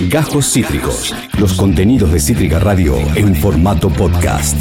Gajos Cítricos. Los contenidos de Cítrica Radio en formato podcast.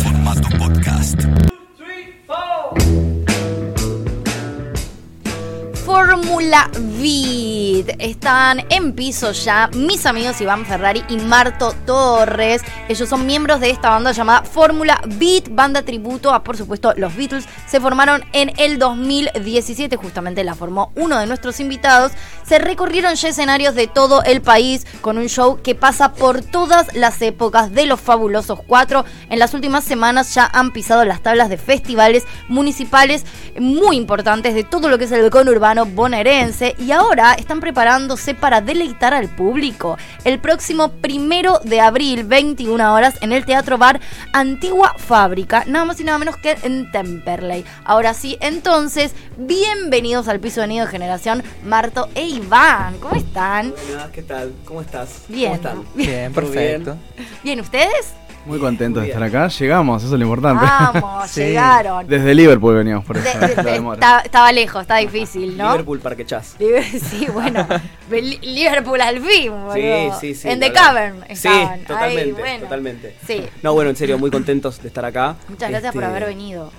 Fórmula Vid. Están en piso ya mis amigos Iván Ferrari y Marto Torres. Ellos son miembros de esta banda llamada Fórmula Beat, banda tributo a, por supuesto, los Beatles. Se formaron en el 2017, justamente la formó uno de nuestros invitados. Se recorrieron ya escenarios de todo el país con un show que pasa por todas las épocas de los fabulosos cuatro. En las últimas semanas ya han pisado las tablas de festivales municipales muy importantes de todo lo que es el conurbano bonaerense y ahora están preparándose para deleitar al público. El próximo primero de abril, 21 horas, en el Teatro Bar Antigua Fábrica, nada más y nada menos que en Temperley. Ahora sí, entonces, bienvenidos al piso de Nido de Generación, Marto e Iván. ¿Cómo están? Hola, ¿qué tal? ¿Cómo estás? Bien. ¿Cómo están? Bien, ¿Todo perfecto. Bien, ¿ustedes? Muy contentos Muy de estar acá. Llegamos, eso es lo importante. Vamos, Sí. llegaron. Desde Liverpool veníamos por eso. de- la de- demora. estaba, lejos, está difícil, ¿no? Liverpool Parque Chas. Sí, bueno, Li- Liverpool al fin, boludo. Sí, sí, sí. En The. Cavern Sí, estaban. totalmente, Ay, bueno. totalmente. Sí. No, bueno, en serio, muy contentos de estar acá. Muchas gracias por Este, haber venido.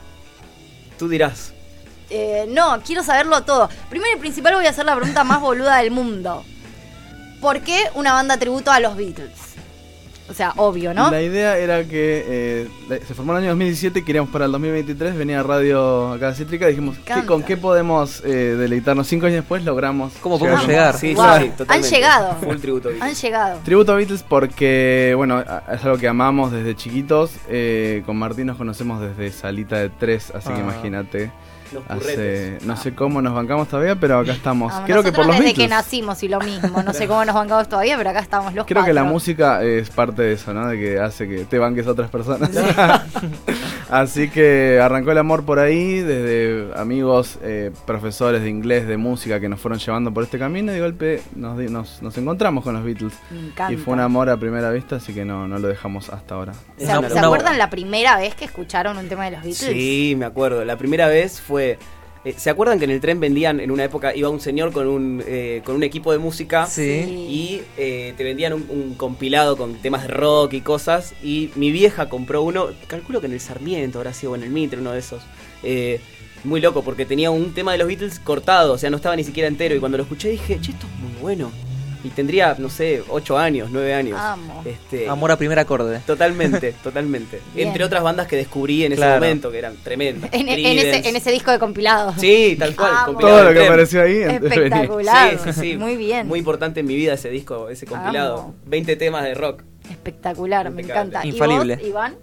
Tú dirás. Eh, no, quiero saberlo todo. Primero y principal voy a hacer la pregunta más boluda del mundo. ¿Por qué una banda tributo a los Beatles? O sea, obvio, ¿no? La idea era que eh, se formó en el año 2017, queríamos para el 2023, venía Radio acá a Cítrica, dijimos, ¿qué-. ¿con qué podemos eh, deleitarnos? Cinco años después logramos... ¿Cómo podemos llegar. Sí, Wow. sí, sí, totalmente. Han llegado. Full tributo. Han llegado. Tributo a Beatles porque, bueno, es algo que amamos desde chiquitos. eh, con Martín nos conocemos desde Salita de Tres, así que Ah. imagínate. Los Hace, no sé cómo nos bancamos todavía, pero acá estamos. Ah, Creo que por los desde Beatles. que nacimos y lo mismo. No sé cómo nos bancamos todavía, pero acá estamos los Creo que la música es parte de eso, ¿no? De que hace que te banques a otras personas. Así que arrancó el amor por ahí, desde amigos, eh, profesores de inglés, de música que nos fueron llevando por este camino y de golpe nos, nos, nos encontramos con los Beatles. Me. Y fue un amor a primera vista, así que no, no lo dejamos hasta ahora. ¿Se, acuerdan la primera vez que escucharon un tema de los Beatles? Sí, me acuerdo. La primera vez fue. Eh, ¿Se acuerdan que en el tren vendían en una época iba un señor con un eh, con un equipo de música Sí. y eh, te vendían un, un compilado con temas de rock y cosas y mi vieja compró uno, calculo que en el Sarmiento habrá sido o en el Mitre, uno de esos. Muy loco porque tenía un tema de los Beatles cortado, o sea, no estaba ni siquiera entero y cuando lo escuché dije, che, esto es muy bueno. Y tendría, no sé, 8 años, 9 años. Amo. Este, Amor a primer acorde. Totalmente, totalmente. Bien. Entre otras bandas que descubrí en ese momento, que eran tremendas. En, en Creedence. ese, en ese disco de compilado. Sí, tal cual. Todo lo que apareció ahí. Espectacular. Sí, sí, sí. Muy bien. Muy importante en mi vida ese disco, ese compilado. Amo. 20 temas de rock. Espectacular, me encanta. Infalible. ¿Y vos, Iván?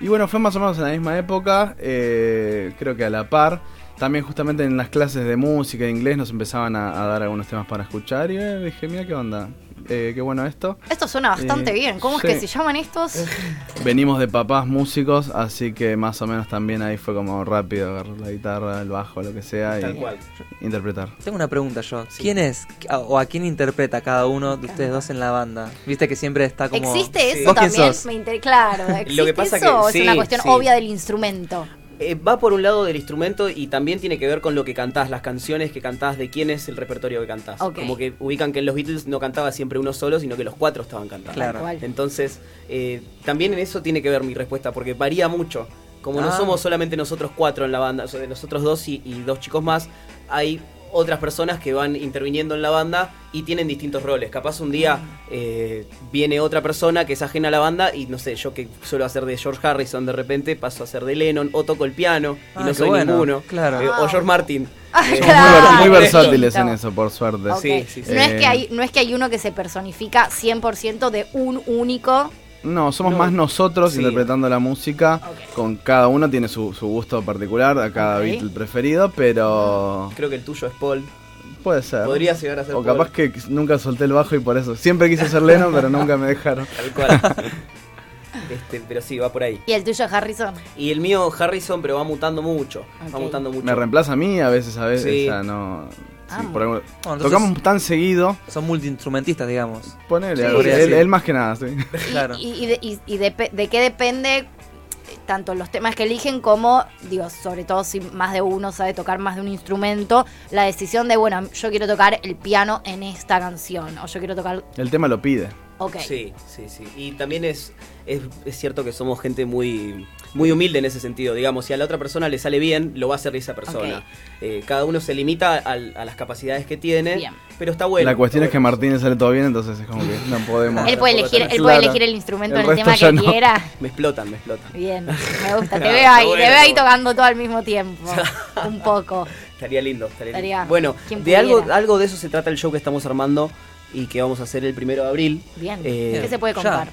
Y bueno, fue más o menos en la misma época, eh, creo que a la par. También justamente en las clases de música, de inglés, nos empezaban a, a dar algunos temas para escuchar y eh, dije, mira qué onda, eh, qué bueno esto. Esto suena bastante Eh, bien. ¿Cómo sí. es que se llaman estos? Venimos de papás músicos, así que más o menos también ahí fue como rápido agarrar la guitarra, el bajo, lo que sea Tal y cual. interpretar. Tengo una pregunta yo. Sí. ¿Quién es a- o a quién interpreta cada uno de ustedes dos en la banda? Viste que siempre está como... ¿Existe eso ¿Vos quién también? sos? Me inter- Claro, ¿existe Lo que pasa eso que- es una cuestión sí. obvia del instrumento? Eh, va por un lado del instrumento y también tiene que ver con lo que cantás, las canciones que cantás, de quién es el repertorio que cantás. Como que ubican que en los Beatles no cantaba siempre uno solo, sino que los cuatro estaban cantando. Claro. Entonces, eh, también en eso tiene que ver mi respuesta, porque varía mucho. Como no Ah. somos solamente nosotros cuatro en la banda, o sea, de nosotros dos y, y dos chicos más, hay otras personas que van interviniendo en la banda y tienen distintos roles. Capaz un día eh, viene otra persona que es ajena a la banda y no sé, yo que suelo hacer de George Harrison de repente paso a hacer de Lennon o toco el piano y Ah, no soy bueno, ninguno. claro. Eh, o George Martin. Ah, Eh, claro. muy, Claro. versátiles en eso, por suerte. Sí, sí, sí. No, es que hay, no es que hay uno que se personifica 100% de un único. No, somos No. más nosotros Sí. interpretando la música. Con cada uno tiene su, su gusto particular, a cada Ok. Beatle preferido, pero Creo que el tuyo es Paul. puede ser. Podría llegar a ser O Paul. capaz que nunca solté el bajo y por eso. Siempre quise ser Lennon, pero nunca me dejaron. Tal cual. este, pero sí, va por ahí. Y el tuyo, Harrison. Y el mío Harrison, pero va mutando mucho. Va mutando mucho. Me reemplaza a mí a veces, a veces. Sí. O sea, no. Sí, Amo. por algo- Bueno, entonces- Tocamos tan seguido. Son multiinstrumentistas, digamos. Ponele, Sí, algo, él, más que nada, sí. Claro. Y, y de, y- y depe- de qué depende eh, tanto los temas que eligen como, digo, sobre todo si más de uno sabe tocar más de un instrumento, la decisión de, bueno, yo quiero tocar el piano en esta canción, o yo quiero tocar... El tema lo pide. Ok. Sí, sí, sí. Y también es, es, es cierto que somos gente muy, muy humilde en ese sentido. Digamos, si a la otra persona le sale bien, lo va a hacer esa persona. Eh, cada uno se limita al- a las capacidades que tiene, Bien. pero está bueno. la cuestión es que a. Martín le sale todo bien, entonces es como que no podemos. Él puede elegir, él puede Claro. elegir el instrumento El en el tema que no. quiera. Me explotan, me explotan. Bien, me gusta. Te veo ahí, te veo ahí bueno. tocando todo al mismo tiempo. Un poco. Estaría lindo, estaría, Estaría- lindo. Bueno, de algo, algo de eso se trata el show que estamos armando y que vamos a hacer el primero de abril. Bien. Eh, ¿Qué se puede ya. contar?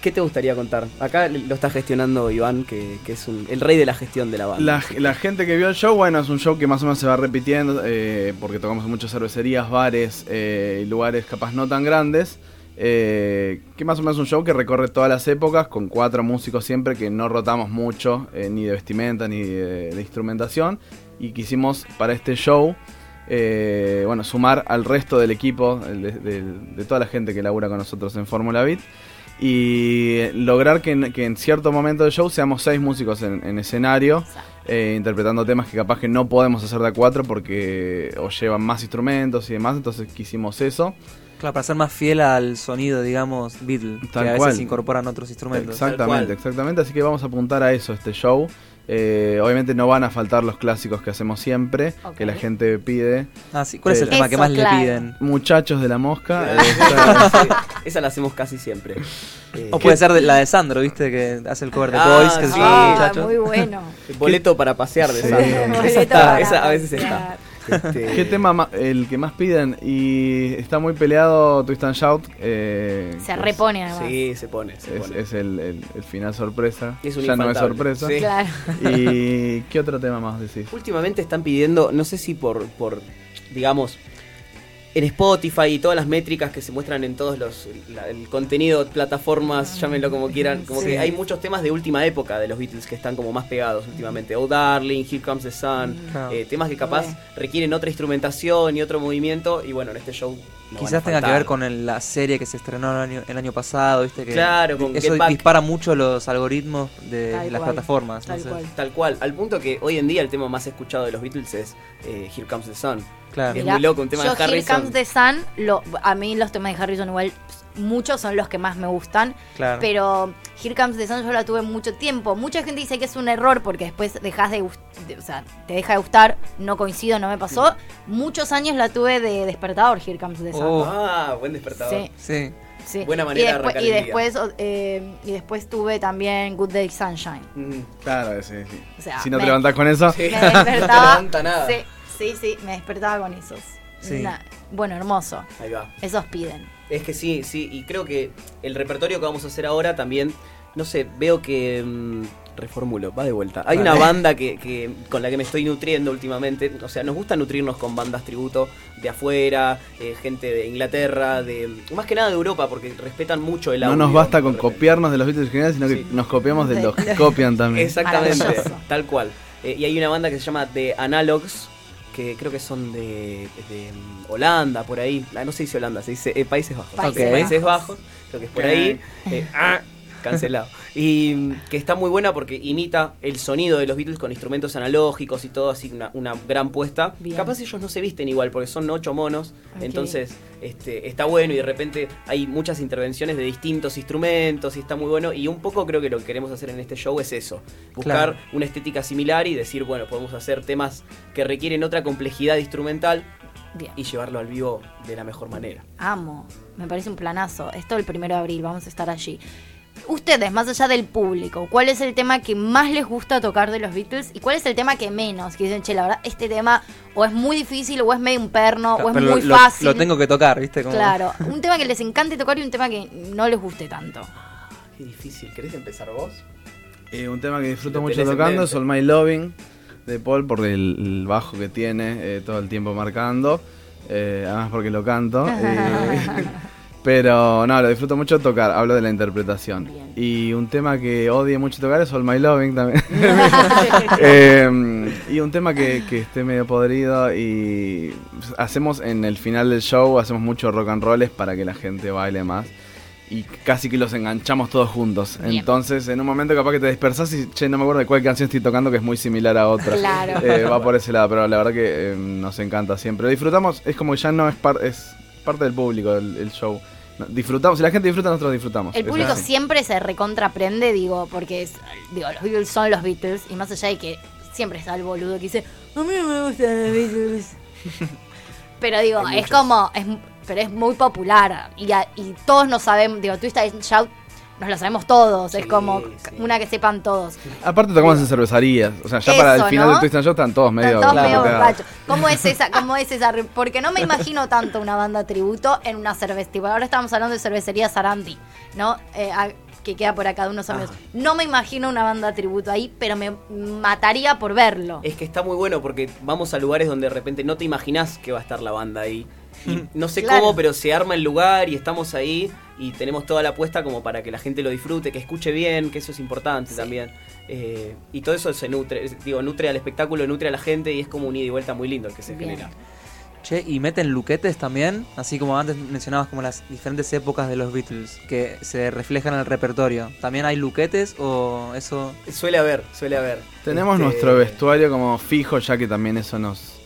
¿Qué te gustaría contar? Acá lo está gestionando Iván, que, que es un- el rey de la gestión de la banda. La, la gente que vio el show, bueno, es un show que más o menos se va repitiendo, eh, porque tocamos en muchas cervecerías, bares eh, y lugares capaz no tan grandes. eh, que más o menos es un show que recorre todas las épocas, con cuatro músicos siempre, que no rotamos mucho, eh, ni de vestimenta, ni de, de instrumentación. Y quisimos para este show, eh, bueno, sumar al resto del equipo, de, de- de toda la gente que labura con nosotros en Fórmula Beat. Y lograr que en, que en cierto momento del show seamos seis músicos en, en escenario, eh, interpretando temas que capaz que no podemos hacer de a cuatro porque o llevan más instrumentos y demás, entonces quisimos eso. Claro, para ser más fiel al sonido, digamos, Beatle, Tal que a cual. veces incorporan otros instrumentos. Exactamente, cual. exactamente, así que vamos a apuntar a eso, este show. Eh, obviamente no van a faltar los clásicos que hacemos siempre, que la gente pide. Ah, sí. ¿Cuál es el Eh, tema que más claro. le piden? Muchachos de la mosca. eh, esa la hacemos casi siempre. Eh, O puede ser de- la de Sandro, ¿viste? Que hace el cover de Ah, Boys, que sí. Ah, muy bueno. boleto para pasear de Sí. Sandro. Esa, está, para esa a veces pasear. está. Este, ¿Qué tema ma- el que más piden? Y está muy peleado Twist and Shout. eh, Se repone además. Sí, se pone, se Es, pone. es el, el- el final sorpresa. Es un ya no es sorpresa. Sí. Claro. ¿Y qué otro tema más decís? Últimamente están pidiendo, no sé si por, por digamos, en Spotify y todas las métricas que se muestran en todos los la- el contenido, plataformas, llámenlo como quieran, como Sí. que hay muchos temas de última época de los Beatles que están como más pegados últimamente. Oh Darling, Here Comes the Sun, Claro. eh, temas que capaz Re. requieren otra instrumentación y otro movimiento y bueno, en este show no Quizás tenga que ver con el- la serie que se estrenó el año, el año pasado, ¿viste? Que Claro, con Eso Get Back. dispara mucho los algoritmos de Tal las cual, plataformas. tal no sé. cual. Tal cual, al punto que hoy en día el tema más escuchado de los Beatles es eh, Here Comes the Sun. Claro. Es Mirá, muy loco, un tema yo de Harrison. Here Comes the Sun, lo, a mí los temas de Harrison igual muchos son los que más me gustan, Claro. pero Here Comes the Sun yo la tuve mucho tiempo. Mucha gente dice que es un error porque después dejas de, de- o sea, te deja de gustar, no coincido, no me pasó. Muchos años la tuve de despertador Here Comes the Sun. Oh. Ah, buen despertador. Sí. Sí. Sí. Buena manera y de después, arrancar y el después, eh, y después tuve también Good Day Sunshine. Mm. Claro, sí, sí. O sea, si no me- te levantás con eso, Sí. Me No te levanta nada. Sí, sí, sí, me despertaba con esos. Sí. Bueno, hermoso. Ahí va. Esos piden. Es que sí, sí, y creo que el repertorio que vamos a hacer ahora también, no sé, veo que... mm, reformulo, va de vuelta. Hay una banda que, que- con la que me estoy nutriendo últimamente, o sea, nos gusta nutrirnos con bandas tributo de afuera, eh, gente de Inglaterra, de más que nada de Europa, porque respetan mucho el no audio. nos basta con copiarnos de los Beatles originales, sino que Sí. nos copiamos de los que copian también. Exactamente, tal cual. Eh, y hay una banda que se llama The Analogs, que creo que son de, de, Holanda, por ahí. Ah, no se dice Holanda, se dice eh, Países Bajos. Países Ok. Países Bajos, creo que es por ahí. Eh, ah, cancelado. Y mm, que está muy buena porque imita el sonido de los Beatles con instrumentos analógicos y todo, así una, una gran puesta. Bien. Capaz ellos no se visten igual porque son ocho monos, entonces este, está bueno y de repente hay muchas intervenciones de distintos instrumentos y está muy bueno. Y un poco creo que lo que queremos hacer en este show es eso, buscar Claro. una estética similar y decir, bueno, podemos hacer temas que requieren otra complejidad instrumental Bien. y llevarlo al vivo de la mejor manera. Amo. Me parece un planazo. Esto el primero de abril, vamos a estar allí. Ustedes, más allá del público, ¿cuál es el tema que más les gusta tocar de los Beatles? ¿Y cuál es el tema que menos? Que dicen, che, la verdad, este tema o es muy difícil, o es medio un perno, o es Pero muy lo, fácil. lo tengo que tocar, ¿viste? Como- Claro, un tema que les encante tocar y un tema que no les guste tanto. Qué difícil, ¿querés empezar vos? Eh, un tema que disfruto mucho tocando es All My Loving de Paul por el, el bajo que tiene eh, todo el tiempo marcando. eh, además porque lo canto. pero no, lo disfruto mucho tocar. Hablo de la interpretación. Bien. Y un tema que odie mucho tocar es All My Loving también. Eh, y un tema que, que esté medio podrido y hacemos en el final del show, hacemos muchos rock and rolls para que la gente baile más. Y casi que los enganchamos todos juntos. Bien. Entonces, en un momento capaz que te dispersas y, che, no me acuerdo de cuál canción estoy tocando que es muy similar a otra. Claro. Eh, va por ese lado, pero la verdad que eh, nos encanta siempre. Lo disfrutamos, es como que ya no es, par- es parte del público el, el show. no- disfrutamos, si la gente disfruta, nosotros disfrutamos. El público así. siempre se recontraprende, digo, porque es, digo, los Beatles son los Beatles, y más allá de que siempre está el boludo que dice, a mí no me gustan los Beatles. pero digo, es como, es, pero es muy popular, y, a- y todos nos sabemos, digo, Twist and Shout, nos lo sabemos todos, es como sí. una que sepan todos. Aparte tocamos en cervecerías, o sea, ya para el final ¿no? del Twist and Show están todos medio Están todos medio borrachos. ¿Cómo es esa? ¿Cómo es esa? Porque no me imagino tanto una banda tributo en una cervecería. Ahora estamos hablando de cervecería Sarandi, ¿no? Eh, a- que queda por acá de unos amigos. No me imagino una banda tributo ahí, pero me mataría por verlo. Es que está muy bueno porque vamos a lugares donde de repente no te imaginás que va a estar la banda ahí. Y no sé Claro. cómo, pero se arma el lugar y estamos ahí y tenemos toda la apuesta como para que la gente lo disfrute, que escuche bien, que eso es importante también. Eh, y todo eso se nutre, digo, nutre al espectáculo, nutre a la gente y es como un ida y vuelta muy lindo el que se Bien. genera. Che, y meten luquetes también, así como antes mencionabas como las diferentes épocas de los Beatles que se reflejan en el repertorio. ¿También hay luquetes o eso? Suele haber, suele haber. Tenemos Este, nuestro vestuario como fijo, ya que también eso nos,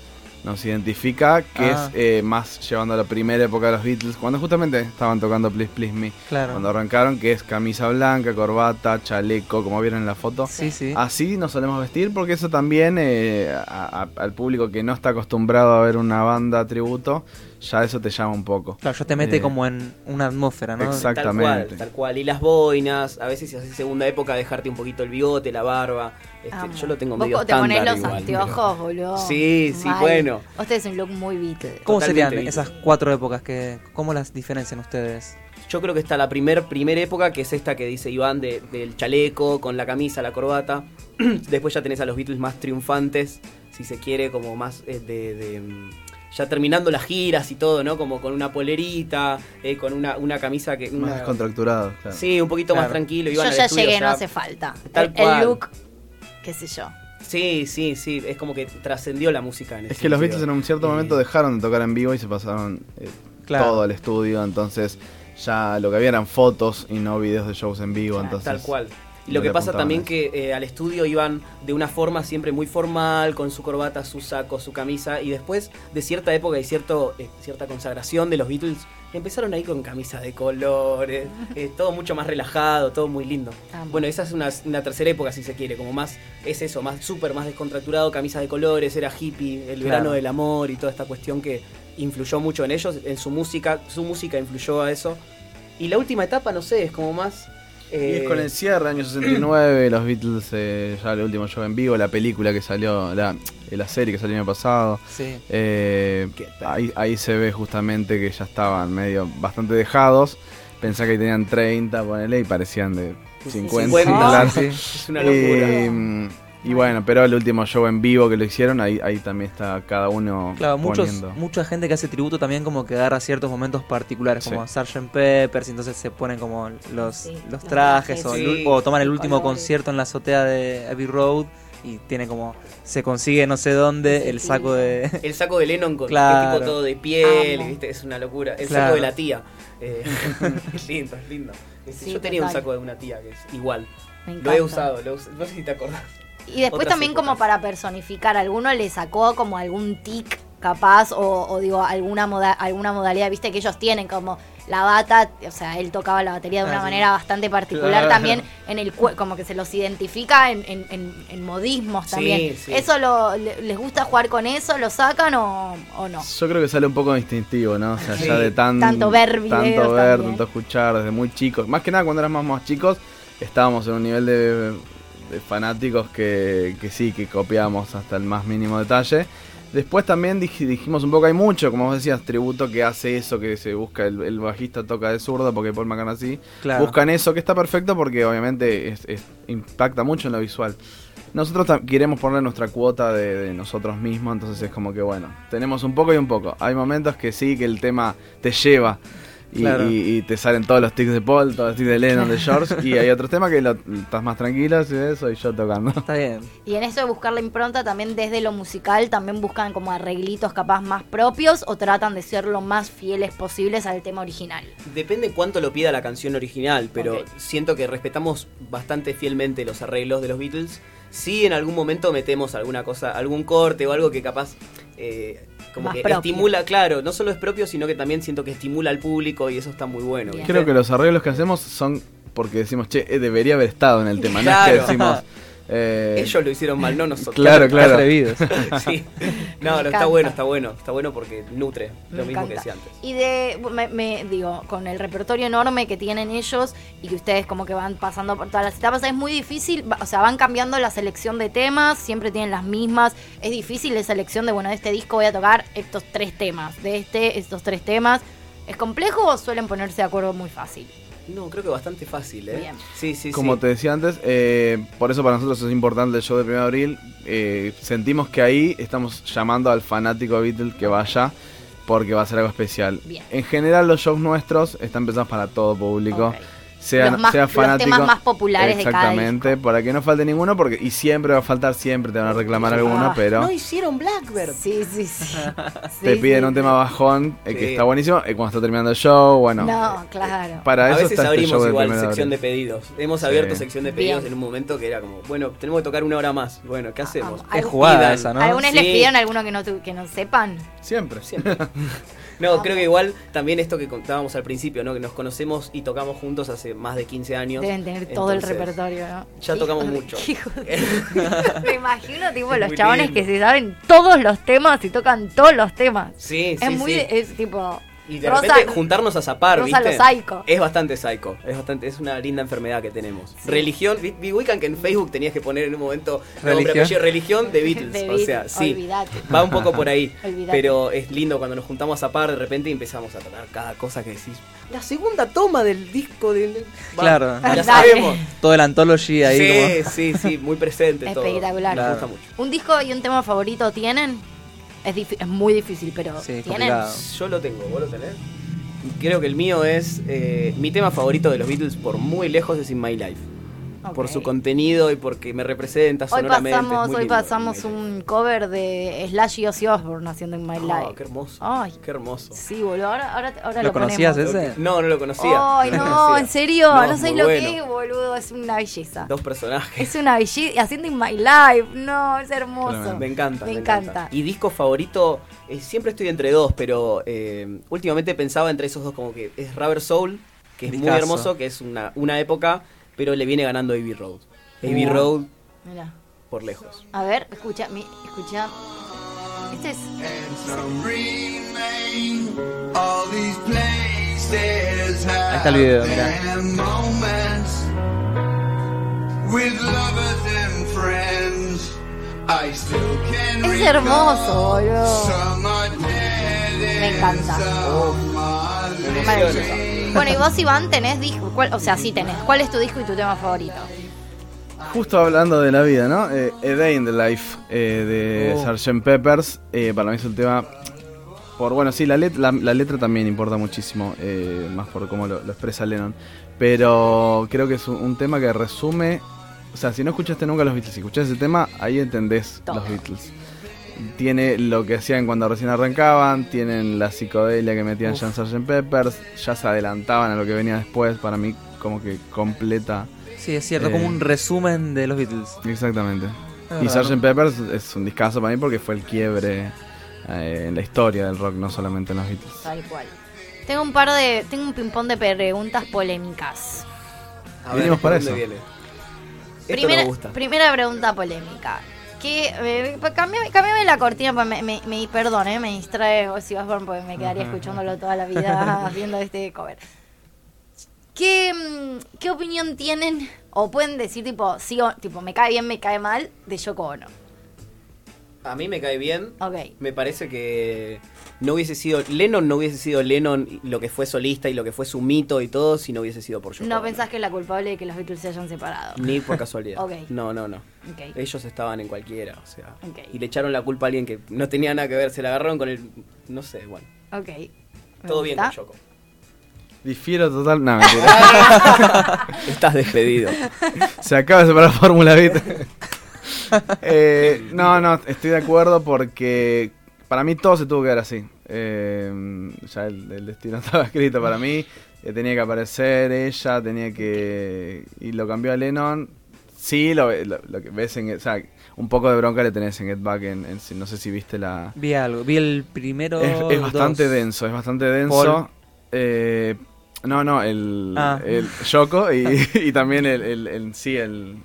nos identifica, que Ah. es eh, más llevando a la primera época de los Beatles, cuando justamente estaban tocando Please Please Me. Claro. Cuando arrancaron, que es camisa blanca, corbata, chaleco, como vieron en la foto. Sí, sí. Así nos solemos vestir porque eso también eh, a- a- al público que no está acostumbrado a ver una banda tributo, ya eso te llama un poco. Claro, ya te mete Eh, como en una atmósfera, ¿no? exacto. Tal cual, Exactamente. tal cual. Y las boinas, a veces si haces segunda época, dejarte un poquito el bigote, la barba. Este, yo lo tengo Vos medio te ponés estándar los igual, anteojos, boludo. Sí, sí, Mal. bueno. Usted es un look muy Beatles. ¿Cómo Totalmente serían esas cuatro épocas? que ¿Cómo las diferencian ustedes? Yo creo que está la primer, primera época, que es esta que dice Iván, de- del chaleco, con la camisa, la corbata. Después ya tenés a los Beatles más triunfantes, si se quiere, como más eh, de... de, mm, ya terminando las giras y todo, ¿no? Como con una polerita, eh, con una, una camisa que... Más descontracturado. claro. Sí, un poquito más tranquilo. Yo ya estudio llegué, no hace falta. Tal el, cual. el look, qué sé yo. Sí, sí, sí. Es como que trascendió la música en Es ese que los. Beatles en un cierto Eh, momento dejaron de tocar en vivo y se pasaron eh, Claro. todo al estudio, entonces ya lo que había eran fotos y no videos de shows en vivo, entonces Tal cual. Y lo que pasa también que eh, al estudio iban de una forma siempre muy formal, con su corbata, su saco, su camisa, y después de cierta época y cierto, eh, cierta consagración de los Beatles, empezaron ahí con camisas de colores, eh, todo mucho más relajado, todo muy lindo. Amo. Bueno, esa es una, una tercera época si se quiere, como más, es eso, más súper, más descontracturado, camisas de colores, era hippie, el Claro. verano del amor y toda esta cuestión que influyó mucho en ellos, en su música, su música influyó a eso. Y la última etapa, no sé, es como más... Y eh, es con el cierre, año 69, los Beatles, eh, ya el último show en vivo, la película que salió, la, eh, la serie que salió el año pasado. Sí. eh, ahí, ahí se ve justamente que ya estaban medio bastante dejados. Pensá que tenían 30, ponele, y parecían de 50. 50. claro. Sí. Es una locura. Eh, y bueno, pero el último show en vivo que lo hicieron, ahí, ahí también está cada uno Claro, muchos, poniendo. mucha gente que hace tributo también como que agarra ciertos momentos particulares, como Sí. Sgt. Peppers, y entonces se ponen como los, Sí, los los trajes, trajes. o, o toman el último colores. concierto en la azotea de Abbey Road y tiene como, se consigue no sé dónde el saco de... El saco de Lennon con Claro. tipo todo de piel, Amo. ¿viste? es una locura. El Claro. saco de la tía. eh, es lindo, es lindo. Este, Sí, Yo tenía un saco de una tía que es igual. Me Lo he usado, lo no sé si te acordás. Y después Otras también épocas. como para personificar, ¿alguno le sacó como algún tic capaz o, o digo alguna moda, alguna modalidad? Viste que ellos tienen como la bata, o sea, él tocaba la batería de una Ah, sí. manera bastante particular Claro. también en el cue- como que se los identifica en, en- en- en modismos Sí, también. sí. ¿Eso lo, le- les gusta jugar con eso? ¿Lo sacan o, o no? Yo creo que sale un poco instintivo, ¿no? O sea, Sí. ya de tan, Tanto ver videos tanto ver, también. tanto escuchar desde muy chicos. Más que nada cuando éramos más chicos, estábamos en un nivel de, de fanáticos que, que sí, que copiamos hasta el más mínimo detalle. Después también dij- dijimos un poco, hay mucho, como vos decías, tributo que hace eso, que se busca, el, el bajista toca de zurdo porque Paul McCartney Claro. Buscan eso, que está perfecto porque obviamente es- es- impacta mucho en lo visual. Nosotros queremos poner nuestra cuota de, de nosotros mismos, entonces es como que bueno, tenemos un poco y un poco. Hay momentos que sí, que el tema te lleva y, Claro. y- y te salen todos los tics de Paul, todos los tics de Lennon, de George, y hay otros temas que lo- estás más tranquilo, y eso, y yo tocando. Está bien. Y en eso de buscar la impronta también desde lo musical, también buscan como arreglitos capaz más propios o tratan de ser lo más fieles posibles al tema original. Depende cuánto lo pida la canción original, pero siento que respetamos bastante fielmente los arreglos de los Beatles. Sí, en algún momento metemos alguna cosa, algún corte o algo que capaz eh, como Más que propio. estimula, claro, no solo es propio, sino que también siento que estimula al público y eso está muy bueno. Creo que los arreglos que hacemos son porque decimos, che, eh, debería haber estado en el tema. No es que decimos. eh, Ellos lo hicieron mal, no nosotros. Claro, claro. Atrevidos. sí. Me No, no, está bueno, está bueno. Está bueno porque nutre, Me lo mismo que decía antes. Y de, me, me- digo, con el repertorio enorme que tienen ellos y que ustedes como que van pasando por todas las etapas, es muy difícil, o sea, van cambiando la selección de temas, siempre tienen las mismas, es difícil esa selección de, bueno, de este disco voy a tocar estos tres temas, de este, estos tres temas. ¿Es complejo o suelen ponerse de acuerdo muy fácil? No, creo que bastante fácil, ¿eh? Bien. Sí, sí, Como sí. te decía antes, eh, por eso para nosotros es importante el show de 1 de abril. Eh, sentimos que ahí estamos llamando al fanático de Beatles que vaya porque va a ser algo especial. Bien. En general los shows nuestros están pensados para todo público. Ok. Sea, Los más- sea los fanático. temas más populares de cada Exactamente, para que no falte ninguno, porque y siempre va a faltar, siempre te van a reclamar alguno, Ah, pero No hicieron Blackbird. Sí, sí, sí. te Sí, piden sí, un tema bajón, eh, que está buenísimo, eh, cuando está terminando el show, bueno. No, claro. Para A eso veces está este abrimos show del igual de sección de pedidos. Hemos Sí. abierto sección de pedidos Bien. en un momento que era como, bueno, tenemos que tocar una hora más. Bueno, ¿qué hacemos? Ah, Es jugada Pidan. esa, ¿no? ¿Algunos les pidieron alguno que no, que no sepan? Siempre. Siempre. No, creo que igual también esto que contábamos al principio, ¿no? Que nos conocemos y tocamos juntos hace más de 15 años. Deben tener todo el Entonces, repertorio, ¿no? ya tocamos Hijo de- mucho. hijo de- Me imagino, tipo, los Muy chabones lindo. que se saben todos los temas y tocan todos los temas. Sí, sí, es muy, sí. es tipo. Y de Rosa- repente juntarnos a zapar, Rosa ¿viste? lo psycho. Es bastante psycho, es bastante, es una linda enfermedad que tenemos. Religión, vi, que en Facebook tenías que poner en un momento Religión. religión de Beatles, De o sea, Beatles, sí. olvídate. Va un poco por ahí, pero es lindo cuando nos juntamos a zapar de repente y empezamos a tratar cada cosa que decís. La segunda toma del disco del Va, Claro. Ya sabemos. Todo el anthology ahí Sí, como... sí, sí, muy presente todo. Espectacular. Me gusta mucho. ¿Un disco y un tema favorito tienen? Es, es muy difícil, pero Sí, es ¿tienen? Yo lo tengo, ¿vos lo tenés? Creo que el mío es eh, mi tema favorito de los Beatles por muy lejos es In My Life. Por su contenido y porque me representa Hoy sonoramente. es pasamos, muy hoy lindo, pasamos un cover de Slash y Ozzy Osbourne haciendo In My Oh, Life. qué hermoso. Ay, Qué hermoso. sí, boludo. Ahora, ahora, ahora ¿Lo lo, conocías ponemos. ese? No, no lo conocía. Ay, no, conocía. en serio, no, sabes muy lo bueno. que es, boludo, es una belleza. Dos personajes. Es una belleza, haciendo In My Life, no, es hermoso. Me encanta. Me encanta. Y disco favorito, eh, siempre estoy entre dos, pero eh, últimamente pensaba entre esos dos como que es Rubber Soul, que es muy hermoso, que es una, una época, pero le viene ganando Abbey Road. Abbey. Road Mira, por lejos. a ver, escucha, mi, escucha. Este es. Ahí está el video, mirá. Es hermoso, boludo. Me encanta. Maravilloso. Bueno, y vos, Iván, tenés disco. ¿Cuál- o sea, sí tenés. ¿Cuál es tu disco y tu tema favorito? Justo hablando de la vida, ¿no? Eh, A Day in the Life eh, de Oh. Sgt. Peppers, eh, para mí es un tema... Por, bueno, sí, la, let- la, la letra también importa muchísimo, eh, más por cómo lo, lo expresa Lennon. Pero creo que es un, un tema que resume... O sea, si no escuchaste nunca los Beatles, si escuchás ese tema, ahí entendés Todo. los Beatles. Tiene lo que hacían cuando recién arrancaban, tienen la psicodelia que metían ya en Sgt. Peppers, ya se adelantaban a lo que venía después, para mí como que completa... Sí, es cierto, Eh. como un resumen de los Beatles. Exactamente. Es Y Sgt. Peppers es un discazo para mí porque fue el quiebre eh, en la historia del rock, no solamente en los Beatles. Tal cual. Tengo un par de. Tengo un ping-pong de preguntas polémicas. A Vinimos para ¿por dónde eso. viene? Esto Primera, me gusta. primera pregunta polémica. Que, eh, pa- cambiame, cambiame la cortina, pa- me, me, me- perdón, eh, me distrae Ozzy Osbourne porque me quedaría escuchándolo toda la vida viendo este cover. ¿Qué, mm, ¿Qué opinión tienen? O pueden decir tipo, sí o tipo, me cae bien, me cae mal, de Yoko Ono. A mí me cae bien. Ok. Me parece que no hubiese sido. Lennon no hubiese sido Lennon lo que fue solista y lo que fue su mito y todo si no hubiese sido por Yoko No Ono. pensás que es la culpable de que los Beatles se hayan separado. Ni por casualidad. Ok. No, no, no. Ok. Ellos estaban en cualquiera, o sea. Y le echaron la culpa a alguien que no tenía nada que ver. Se la agarraron con el. No sé, bueno. Ok. Me Todo bien con Yoko. Difiero total. No, mentira. Estás despedido. Se acaba de separar Fórmula ¿viste? Eh, no, no, estoy de acuerdo porque para mí todo se tuvo que ver así. Eh, ya el, el destino estaba escrito para mí. eh, tenía que aparecer ella, tenía que. Y lo cambió a Lennon Sí, lo, lo- lo que ves en... O sea, un poco de bronca le tenés en Get Back, en, en- no sé si viste la... Vi algo, vi el primero. Es, es bastante dos. denso, es bastante denso. Paul. Eh, no, no, el, Ah. el Yoko y, y también el, el, el- sí, el,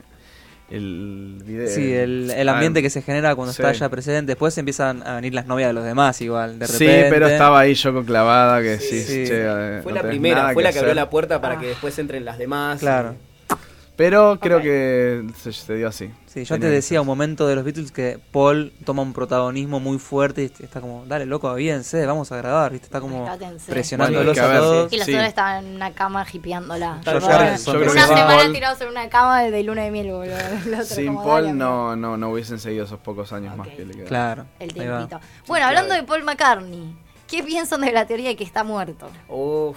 el video. Sí, el, el ambiente Ah, que se genera cuando sí. está ella presente. Después empiezan a venir las novias de los demás, igual. De Sí, repente. pero estaba ahí Yoko clavada que sí, Sí. che, eh, Fue no la primera, fue la que abrió la puerta para que después entren las demás. Claro. Pero creo que se, se dio así. Sí, yo te decía un momento de los Beatles que Paul toma un protagonismo muy fuerte y está como, dale loco, avíense, vamos a grabar, ¿viste? Está como Rescátense. presionándolos Bueno, a todos. Y los Sí. otros estaban en una cama hipeándola. Harrison Yo que creo Una que semana Paul- tirados en una cama de luna de miel, boludo. Otro Sin como, Paul no, no, no hubiesen seguido esos pocos años más que le quedaron. Claro. El tiempito. Bueno, hablando de Paul McCartney, ¿qué piensan de la teoría de que está muerto? Uf,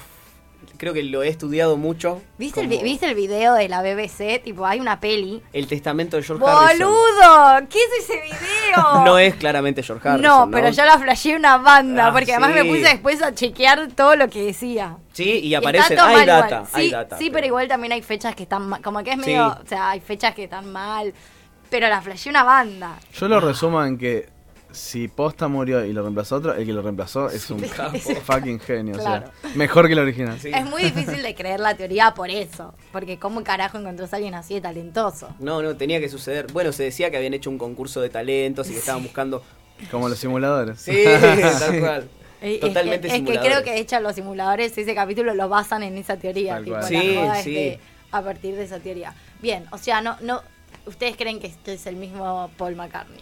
creo que lo he estudiado mucho. ¿Viste, el, como ¿Viste el video de la BBC? Tipo, hay una peli. El testamento de George Harrison. ¡Boludo! ¿Qué es ese video? No es claramente George Harrison. No, No, pero yo la flasheé una banda, Ah, porque además me puse después a chequear todo lo que decía. Sí, y aparece. Hay data, hay sí, data. Sí, pero igual también hay fechas que están mal. Como que es Sí. medio. O sea, hay fechas que están mal. Pero la flasheé una banda. Yo lo resumo en que si Posta murió y lo reemplazó otro, el que lo reemplazó es un capo. fucking genio. Claro. O sea, mejor que el original. Sí. Es muy difícil de creer la teoría por eso. Porque ¿cómo carajo encontrás a alguien así de talentoso? No, no, tenía que suceder. Bueno, se decía que habían hecho un concurso de talentos y que estaban buscando. Como los simuladores. Sí, tal cual. Eh, es Totalmente que, es que creo que de hecho los simuladores ese capítulo lo basan en esa teoría. Tipo, Sí, sí. de- a partir de esa teoría. Bien, o sea, no, no, ustedes creen que este es el mismo Paul McCartney.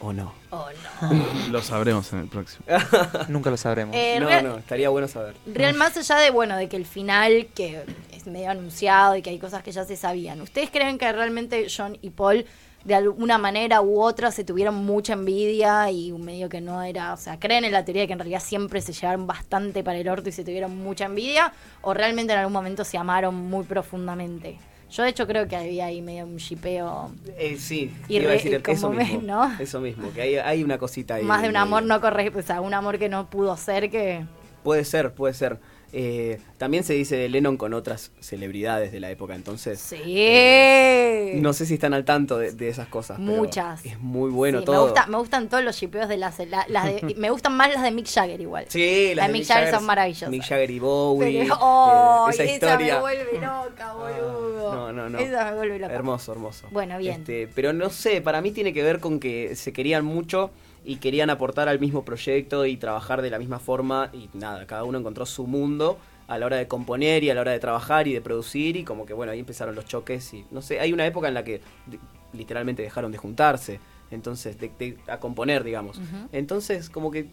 ¿O no? Oh, no. Lo sabremos en el próximo. Nunca lo sabremos. Eh, no, real- no, estaría bueno saber. Real, más allá de, bueno, de que el final, que es medio anunciado y que hay cosas que ya se sabían, ¿ustedes creen que realmente John y Paul, de alguna manera u otra, se tuvieron mucha envidia y medio que no era, o sea, creen en la teoría de que en realidad siempre se llevaron bastante para el orto y se tuvieron mucha envidia, o realmente en algún momento se amaron muy profundamente? Yo de hecho creo que había ahí medio un shipeo, Eh, sí, Y iba a decir eso me- mismo. ¿no? Eso mismo, que hay, hay una cosita ahí. más de un amor medio. no correcto, o sea, un amor que no pudo ser que... Puede ser, puede ser. Eh, también se dice de Lennon con otras celebridades de la época, entonces. Sí. No sé si están al tanto de, de esas cosas. pero Muchas. Es muy bueno Sí, todo. Me, gusta- me gustan todos los shipeos de las, la- las de- me gustan más las de Mick Jagger igual. Sí, las Las de Mick Jagger son maravillosas. Mick Jagger y Bowie. Pero- ¡Oh! eh, esa esa historia. me vuelve loca, boludo. No, no, no. Esa me vuelve loca. Hermoso, hermoso. Bueno, bien. Este, pero no sé, para mí tiene que ver con que se querían mucho y querían aportar al mismo proyecto y trabajar de la misma forma y nada, cada uno encontró su mundo a la hora de componer y a la hora de trabajar y de producir y como que bueno, ahí empezaron los choques y no sé, hay una época en la que de- literalmente dejaron de juntarse, entonces de, de- a componer, digamos. Entonces como que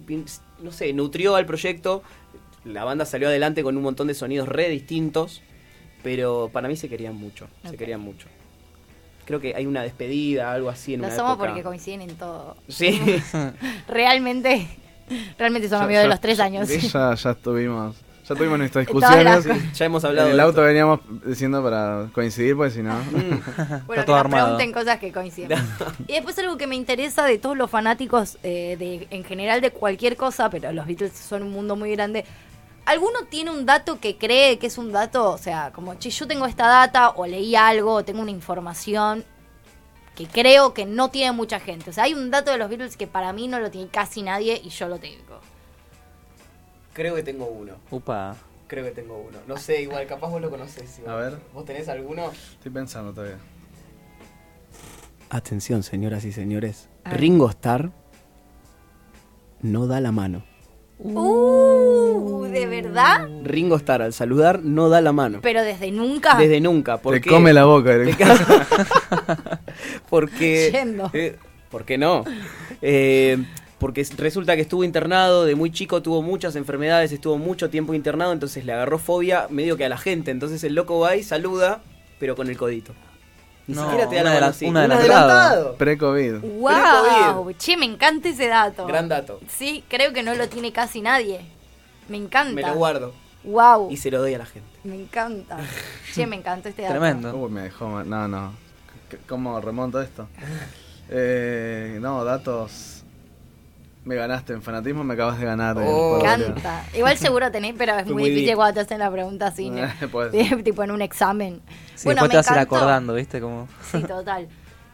no sé, nutrió al proyecto, la banda salió adelante con un montón de sonidos re distintos, pero para mí se querían mucho, se querían mucho. Creo que hay una despedida, algo así en Lo una somos época. porque coinciden en todo. Sí. Realmente, realmente son Ya- amigos de los tres años. Ya, ya tuvimos, ya tuvimos nuestras las discusiones. ya hemos En hablado el de auto esto. veníamos diciendo para coincidir, pues si no. Bueno, Está que todo nos armado. pregunten cosas que coinciden. y después algo que me interesa de todos los fanáticos eh, de, en general de cualquier cosa, pero los Beatles son un mundo muy grande. ¿Alguno tiene un dato que cree que es un dato? O sea, como, che, yo tengo esta data o leí algo o tengo una información que creo que no tiene mucha gente. O sea, hay un dato de los Beatles que para mí no lo tiene casi nadie y yo lo tengo. Creo que tengo uno. Upa. Creo que tengo uno. No sé, igual, capaz vos lo conocés. igual. A ver. ¿Vos tenés alguno? Estoy pensando todavía. Atención, señoras y señores. Ringo Starr no da la mano. Uh, ¿de verdad? Ringo Starr al saludar no da la mano. Pero desde nunca. Desde nunca. ¿Por Te come la boca. Te porque. Yendo. eh, ¿Por qué no? Eh, porque resulta que estuvo internado de muy chico, tuvo muchas enfermedades, estuvo mucho tiempo internado, entonces le agarró fobia medio que a la gente. Entonces el loco va y saluda, pero con el codito. Ni No, siquiera te da la mano así. un adelantado. Pre-COVID. ¡Wow! Che, me encanta ese dato. Gran dato. Sí, creo que no lo tiene casi nadie. Me encanta. Me lo guardo ¡Wow! y se lo doy a la gente. Me encanta. Che, me encantó este dato. Tremendo. Uy, me dejó. No, no. ¿Cómo remonto esto? Eh, no, datos. Me ganaste en fanatismo, me acabas de ganar. Oh. Me podio. encanta. Igual seguro tenés, pero es muy muy difícil cuando te hacen la pregunta así. ¿no? Tipo en un examen. Sí, bueno, después me te vas a ir acordando, ¿viste? Como... Sí, total.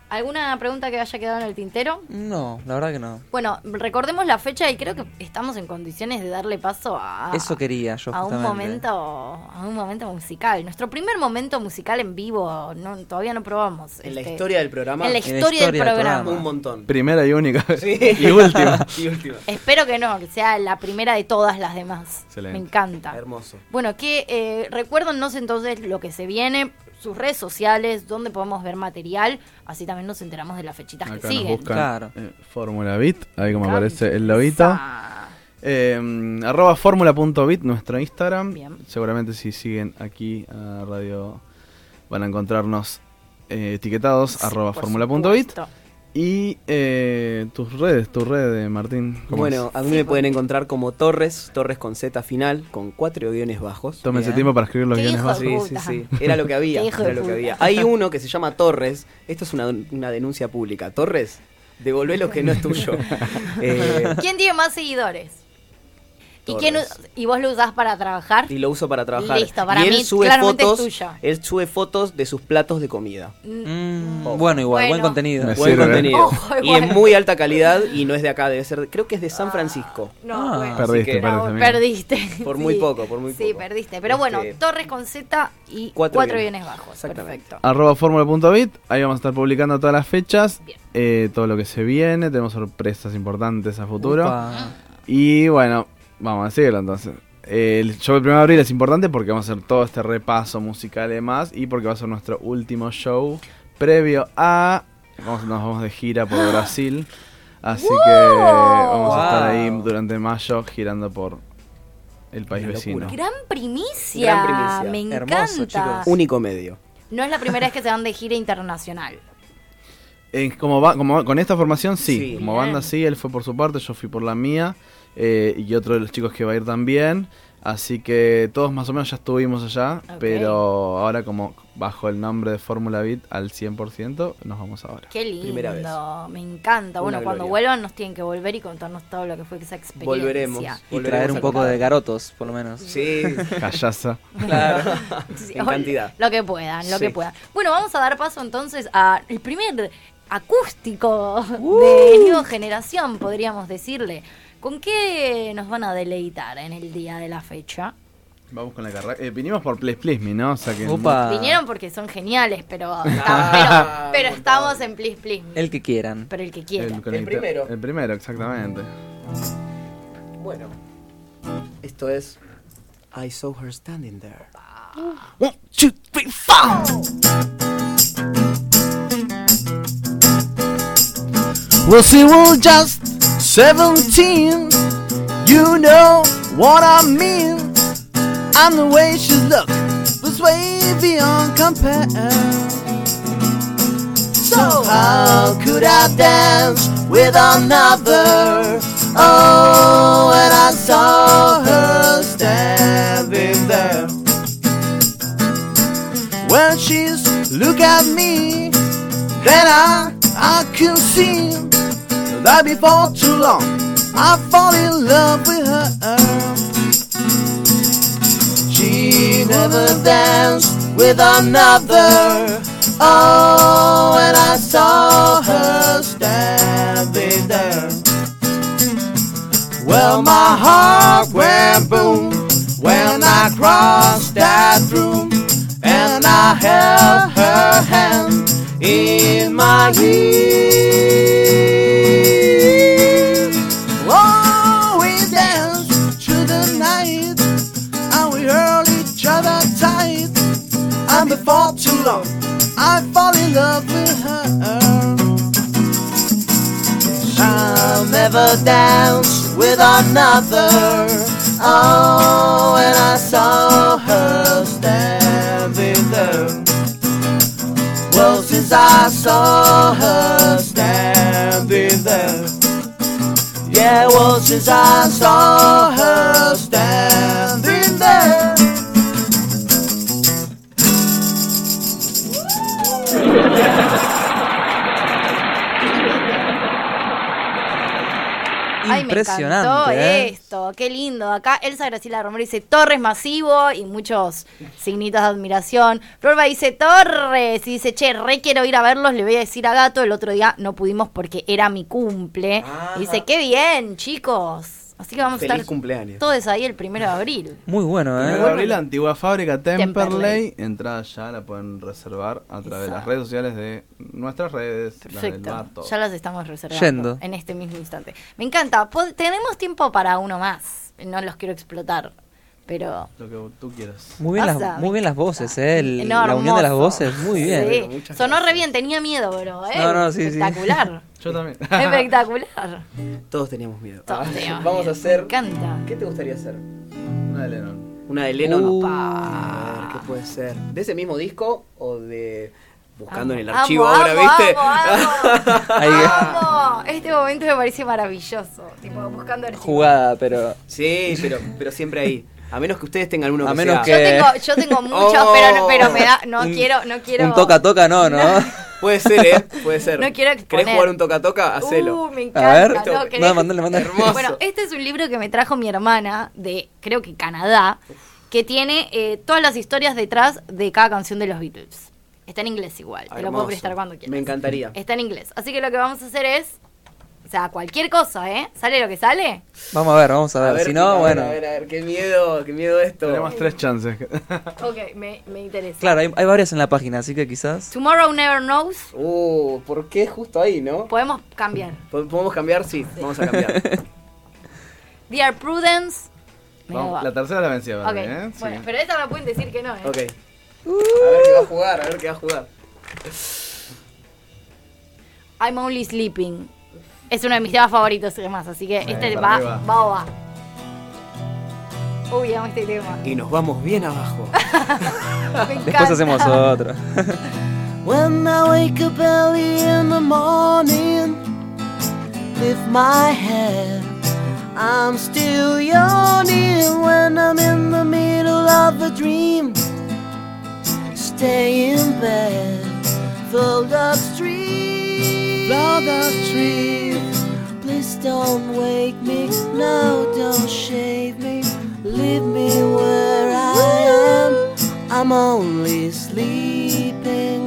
¿Alguna pregunta que haya quedado en el tintero? No, la verdad que no. Bueno, recordemos la fecha y creo que estamos en condiciones de darle paso a, Eso quería yo, a un momento a un momento musical. Nuestro primer momento musical en vivo, no, todavía no probamos. En la este, historia del programa, en la la historia, del historia del programa. programa. un montón. Primera y única. Sí. y última. y última. Espero que no, que sea la primera de todas las demás. Excelente. Me encanta. Hermoso. Bueno, que eh, recuérdennos entonces lo que se viene, sus redes sociales, donde podemos ver material, así también nos enteramos de las fechitas que Acá siguen. buscan Claro. eh, Fórmula Bit, ahí como aparece el lobito. Eh, arroba fórmula.bit, nuestro Instagram. Bien. Seguramente si siguen aquí a Radio van a encontrarnos eh, etiquetados arroba Por fórmula.bit. Y eh, tus redes, tu red, de Martín. ¿cómo Bueno, es? a mí me pueden encontrar como Torres, Torres con Z final, con cuatro guiones bajos. Tómense Bien. tiempo para escribir los guiones bajos. Sí, sí, sí. Era lo que había. Era lo que había. Hay uno que se llama Torres. Esto es una, una denuncia pública. Torres, devolvé lo que no es tuyo. Eh, ¿Quién tiene más seguidores? ¿Y, quién, ¿Y vos lo usás para trabajar? y lo uso para trabajar. Listo, para y él mí sube claramente es fotos. tuyo. Él sube fotos de sus platos de comida. Mm, bueno, igual, buen Bueno. contenido. Me Buen sirve. contenido. Ojo, y igual. es muy alta calidad y no es de acá, debe ser, creo que es de San Francisco. No, Ah. bueno. Perdiste, que- perdiste. No, amigo. perdiste. Por muy poco, por muy Sí, poco. perdiste. Pero bueno, Este, Torres con Z y cuatro cuatro, bienes. bienes bajos. Exactamente. Perfecto. Arroba fórmula.bit, ahí vamos a estar publicando todas las fechas, Bien. eh, todo lo que se viene, tenemos sorpresas importantes a futuro. Upa. Y bueno, vamos a decirlo entonces. El show del 1 de abril es importante porque vamos a hacer todo este repaso musical y demás. Y porque va a ser nuestro último show previo a. Vamos, nos vamos de gira por Brasil. Así que vamos a estar ahí Wow. durante mayo girando por el país vecino. Gran primicia. Gran primicia. Me Hermoso, encanta. chicos. Único medio. No es la primera vez que se van de gira internacional. Eh, como va, como va- con esta formación, sí. Sí. Como Bien. banda, sí. Él fue por su parte, yo fui por la mía. Eh, y otro de los chicos que va a ir también. Así que todos más o menos ya estuvimos allá. Pero ahora, como bajo el nombre de Fórmula Beat al 100%, nos vamos ahora. Qué Primera vez. lindo. Me encanta. Bueno, Una cuando gloria. vuelvan nos tienen que volver y contarnos todo lo que fue esa experiencia. Volveremos. Y Volveremos traer un poco de garotos, por lo menos. Sí, Callaza. Claro. Sí, en cantidad. Lo que puedan, lo Sí. que puedan. Bueno, vamos a dar paso entonces a el primer acústico Uh. de Nueva Generación, podríamos decirle. ¿Con qué nos van a deleitar en el día de la fecha? Vamos con la carrera. Eh, vinimos por Please Please Me, ¿no? O sea que. Upa. Vinieron porque son geniales, pero, Ah, pero, pero un estamos en Please Please. Me. El que quieran. pero el que quiera. con El primero. El primero, exactamente. Bueno, esto es I saw her standing there. One, two, three, four. Well, she was just 17. You know what I mean. And the way she looked was way beyond compare. So how could I dance with another? Oh, and I saw her standing there. When she's look at me, then I I can see that before too long I fall in love with her. She never danced with another. Oh, and I saw her standing there. Well, my heart went boom when I crossed that room, and I held her hand in my ear. Before too long, I fall in love with her. I'll never dance with another. Oh, and I saw her standing there. Well, since I saw her standing there. Yeah, well, since I saw her standing Ay, me Impresionante, Me encantó ¿eh? esto, qué lindo. Acá Elsa Graciela Romero dice Torres masivo y muchos signitos de admiración. Florba dice Torres y dice, che, re quiero ir a verlos, le voy a decir a Gato, el otro día no pudimos porque era mi cumple. Ah. Y dice, qué bien, chicos. Así que vamos a Feliz estar cumpleaños. todos ahí el primero de abril. Muy bueno, Primero ¿eh? de abril, antigua fábrica Temperley. Temperley. Entrada ya la pueden reservar a través de las redes sociales de nuestras redes, las del Perfecto. bar, todo. Ya las estamos reservando Yendo. en este mismo instante. Me encanta. Pod- Tenemos tiempo para uno más. No los quiero explotar. Pero Lo que tú quieras. Muy bien, Pasa, las, muy bien las voces, ¿eh? El- No, la unión de las voces, muy bien. Sí, sonó re bien, tenía miedo, bro. ¿eh? No, no, sí, sí. Espectacular. Yo también. Espectacular. Todos teníamos miedo. Todos Ah, teníamos Vamos miedo. a hacer. Me encanta. ¿Qué te gustaría hacer? Una de Lennon. Una de Lennon. Uh. A ver, ¿qué puede ser? ¿De ese mismo disco o de buscando en el archivo amo, ahora, viste? amo, amo. Este momento me parece maravilloso. Tipo, buscando el Jugada, pero sí, pero, pero siempre ahí. A menos que ustedes tengan uno A que menos sea- Yo que- tengo, yo tengo muchos, Oh. pero, pero me da, no Un- quiero, no quiero. un toca-toca no, ¿no? Puede ser, ¿eh? Puede ser. No quiero exponer. ¿Querés jugar un toca-toca? Hacelo. Uh, me A ver. ¿no? No, ¿Querés? mandale, mandale. Hermoso. Bueno, este es un libro que me trajo mi hermana de, creo que Canadá, que tiene eh, todas las historias detrás de cada canción de los Beatles. Está en inglés igual, te lo puedo prestar cuando quieras. Me encantaría. Está en inglés. Así que lo que vamos a hacer es, o sea, cualquier cosa, ¿eh? ¿Sale lo que sale? Vamos a ver, vamos a ver. si no, a ver, bueno. A ver, a ver, qué miedo, qué miedo esto. Tenemos tres chances. Ok, me, me interesa. Claro, hay, hay varias en la página, así que quizás. Tomorrow Never Knows, Uh, ¿por qué justo ahí, no? podemos cambiar. ¿Po- ¿Podemos cambiar? Sí, vamos a cambiar. Dear Prudence. Vamos, la tercera la vencida, para Ok, mí, ¿eh? Sí. bueno, pero esta me pueden decir que no, ¿eh? ok. A ver qué va a jugar, a ver qué va a jugar. I'm Only Sleeping. Es uno de mis temas favoritos, además, así que este para va, va. o va. Uy, amo este tema. Y nos vamos bien abajo. Me Después encanta. hacemos otro. When I wake up early in the morning, lift my head. I'm still yawning when I'm in the middle of a dream. Stay in bed, fold up street, fold up street. Please don't wake me, no, don't shave me. Leave me where I am. I'm only sleeping.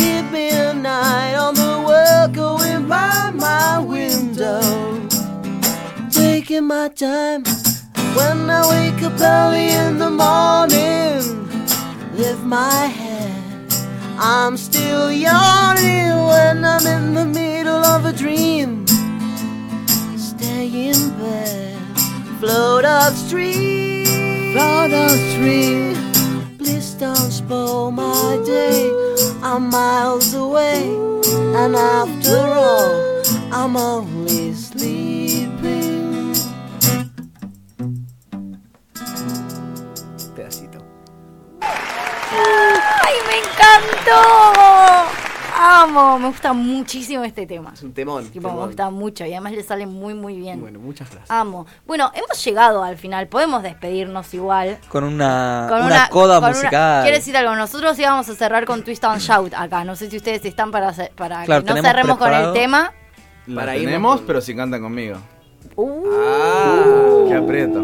Give me a night on the world going by my window. Taking my time when I wake up early in the morning. Lift my head. I'm still yawning when I'm in the middle of a dream. Stay in bed, float upstream, float upstream. Please don't spoil my day. I'm miles away, and after all, I'm only encantó! Amo, me gusta muchísimo este tema. Es un temón. Tipo, me gusta mucho y además le sale muy, muy bien. Bueno, muchas gracias. Amo. Bueno, hemos llegado al final, podemos despedirnos igual. Con una, Con una, coda con una- musical. Quiero decir algo, nosotros íbamos a cerrar con Twist and Shout acá. No sé si ustedes están para, hacer- para Claro, que no cerremos con el tema. La Para irnos tenemos, con- pero si cantan conmigo. Uh, Ah. Qué aprieto.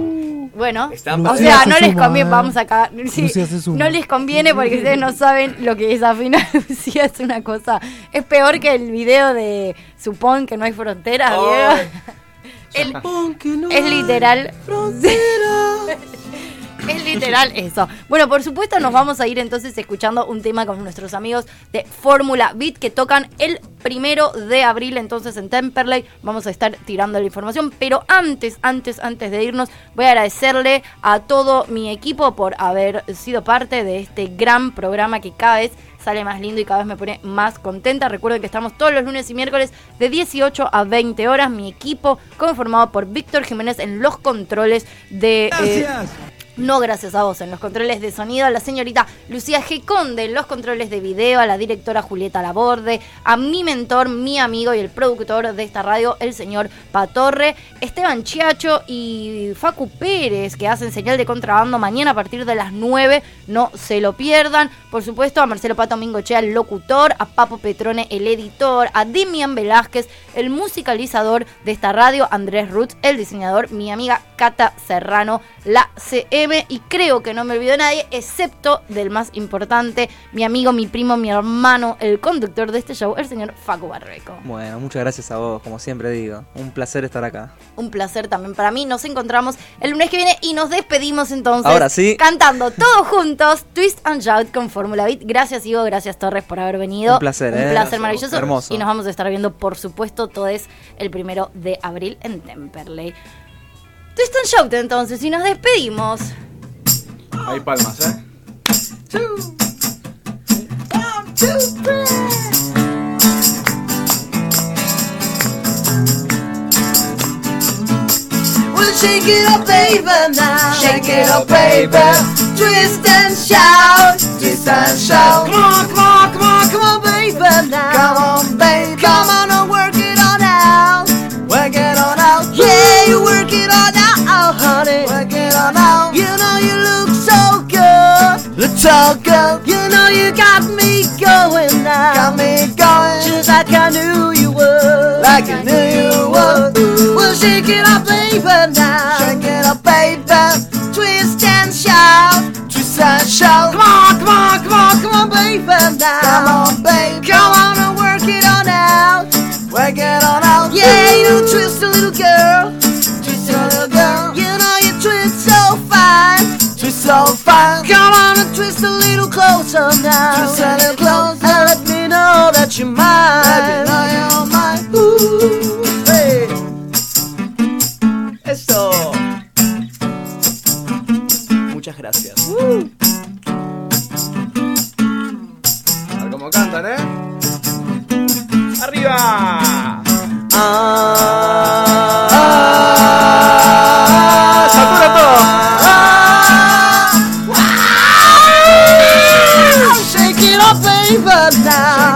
Bueno, Están o sea, se no les suma, conviene, vamos acá. sí, Lucía se suma. no les conviene porque ustedes no saben lo que es afinar. Lucía es una cosa. Es peor que el video de Supón que no hay fronteras, Ay. El- es literal. Es literal eso. Bueno, por supuesto nos vamos a ir entonces escuchando un tema con nuestros amigos de Fórmula Beat que tocan el primero de abril entonces en Temperley. Vamos a estar tirando la información, pero antes, antes, antes de irnos voy a agradecerle a todo mi equipo por haber sido parte de este gran programa que cada vez sale más lindo y cada vez me pone más contenta. Recuerden que estamos todos los lunes y miércoles de 18 a 20 horas. Mi equipo conformado por Víctor Jiménez en los controles de... eh, No gracias a vos en los controles de sonido, a la señorita Lucía G. Conde en los controles de video, a la directora Julieta Laborde, a mi mentor, mi amigo y el productor de esta radio, el señor Patorre, Esteban Chiacho y Facu Pérez, que hacen señal de contrabando mañana a partir de las 9. No se lo pierdan. Por supuesto, a Marcelo Pato Mingochea, el locutor, a Papo Petrone, el editor, a Demian Velázquez, el musicalizador de esta radio, Andrés Roots, el diseñador, mi amiga Cata Serrano, la CM, y creo que no me olvidó nadie, excepto del más importante, mi amigo, mi primo, mi hermano, el conductor de este show, el señor Facu Barreco. Bueno, muchas gracias a vos, como siempre digo. Un placer estar acá. Un placer también para mí. Nos encontramos el lunes que viene y nos despedimos entonces. Ahora sí. Cantando todos juntos Twist and Shout con Fórmula Beat. Gracias Ivo, gracias Torres por haber venido. Un placer, Un ¿eh? placer maravilloso. Hermoso. Y nos vamos a estar viendo, por supuesto, todo es el primero de abril en Temperley. Twist and Shout entonces y nos despedimos. Hay palmas, ¿eh? Well, shake it up, baby, now. Shake it up, baby. Twist and shout. Twist and shout. Come on, come on, come on, come on, baby, now. Come on, like I knew you would. Like I knew you would. Well, shake it up, baby, now. Shake it up, baby. Twist and shout. Twist and shout. Come on, come on, come on, come on, baby, now. Come on, baby. Come on and work it on out. Work it on out. Yeah, you twist a little girl. Twist a little girl. You know you twist so fine. Twist so fine. Come on and twist a little closer now. Twist a little that you're mine. You're. Ooh, hey. Eso. Muchas gracias. A ver cómo cantan, ¿eh? ¡Arriba! ¡Ah! Baby, now.